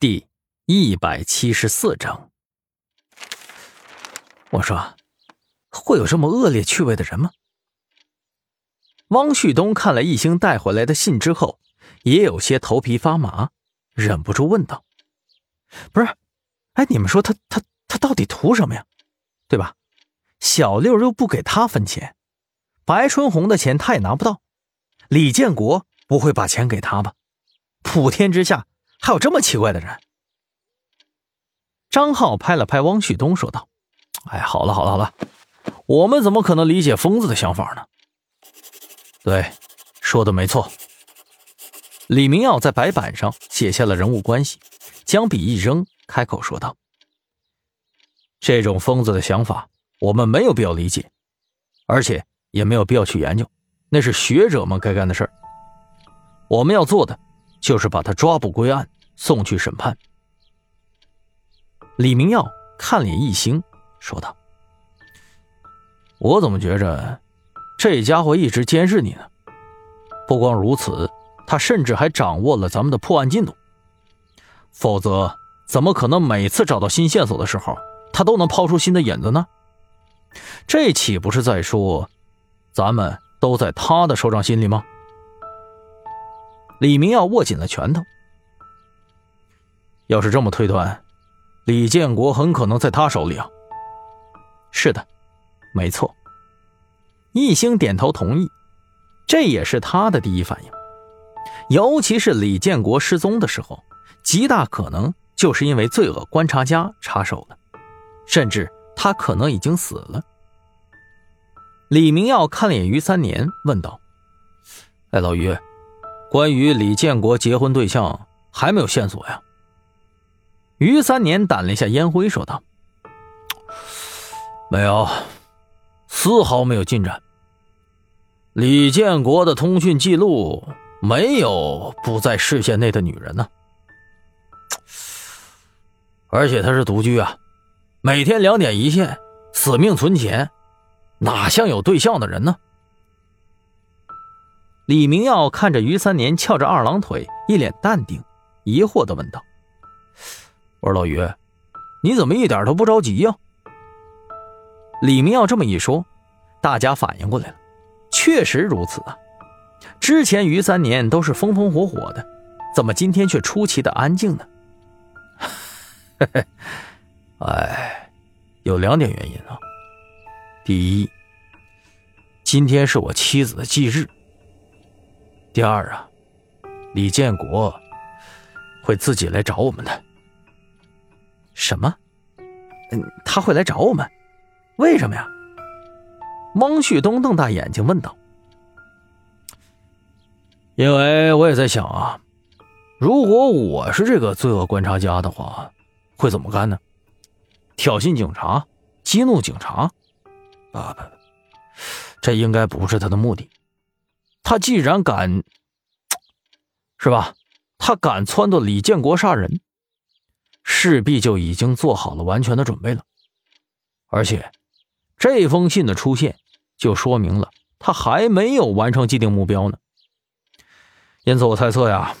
第一百七十四章，我说，会有这么恶劣趣味的人吗？汪旭东看了易星带回来的信之后，也有些头皮发麻，忍不住问道：“不是，哎，你们说他他他到底图什么呀？对吧？小六又不给他分钱，白春红的钱他也拿不到，李建国不会把钱给他吧？普天之下。”还有这么奇怪的人？张浩拍了拍汪旭东，说道：“哎，好了好了好了，我们怎么可能理解疯子的想法呢？”对，说的没错。李明耀在白板上写下了人物关系，将笔一扔，开口说道：“这种疯子的想法，我们没有必要理解，而且也没有必要去研究，那是学者们该干的事儿。我们要做的。”就是把他抓捕归案，送去审判。李明耀看脸一星，说道：“我怎么觉着这家伙一直监视你呢？不光如此，他甚至还掌握了咱们的破案进度。否则，怎么可能每次找到新线索的时候，他都能抛出新的引子呢？这岂不是在说，咱们都在他的手掌心里吗？”李明耀握紧了拳头。要是这么推断，李建国很可能在他手里啊。是的，没错。易星点头同意，这也是他的第一反应。尤其是李建国失踪的时候，极大可能就是因为罪恶观察家插手了，甚至他可能已经死了。李明耀看了眼于三年，问道：“哎，老于。”关于李建国结婚对象还没有线索呀？于三年掸了一下烟灰，说道：“没有，丝毫没有进展。李建国的通讯记录没有不在视线内的女人呢，而且他是独居啊，每天两点一线，死命存钱，哪像有对象的人呢？”李明耀看着于三年翘着二郎腿，一脸淡定，疑惑的问道：“我说老于，你怎么一点都不着急呀？”李明耀这么一说，大家反应过来了，确实如此啊。之前于三年都是风风火火的，怎么今天却出奇的安静呢？嘿嘿，哎，有两点原因啊。第一，今天是我妻子的忌日。第二啊，李建国会自己来找我们的。什么？嗯，他会来找我们？为什么呀？汪旭东瞪大眼睛问道。因为我也在想啊，如果我是这个罪恶观察家的话，会怎么干呢？挑衅警察，激怒警察？啊不，这应该不是他的目的。他既然敢，是吧？他敢撺掇李建国杀人，势必就已经做好了完全的准备了。而且，这封信的出现，就说明了他还没有完成既定目标呢。因此，我猜测呀，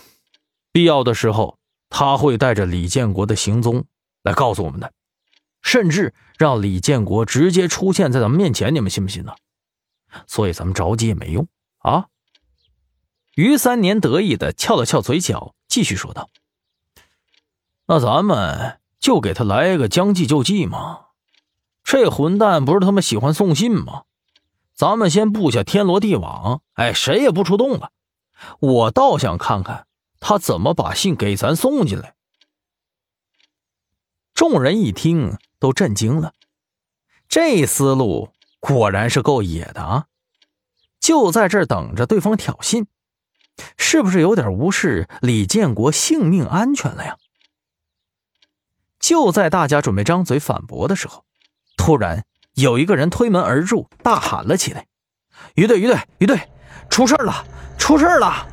必要的时候，他会带着李建国的行踪来告诉我们的，甚至让李建国直接出现在咱们面前。你们信不信呢？所以，咱们着急也没用。啊！于三年得意的翘了翘嘴角，继续说道：“那咱们就给他来一个将计就计嘛。这混蛋不是他妈喜欢送信吗？咱们先布下天罗地网，哎，谁也不出动了。我倒想看看他怎么把信给咱送进来。”众人一听都震惊了，这思路果然是够野的啊！就在这儿等着对方挑衅，是不是有点无视李建国性命安全了呀？就在大家准备张嘴反驳的时候，突然有一个人推门而入，大喊了起来：“于队，于队，于队，出事了，出事了！”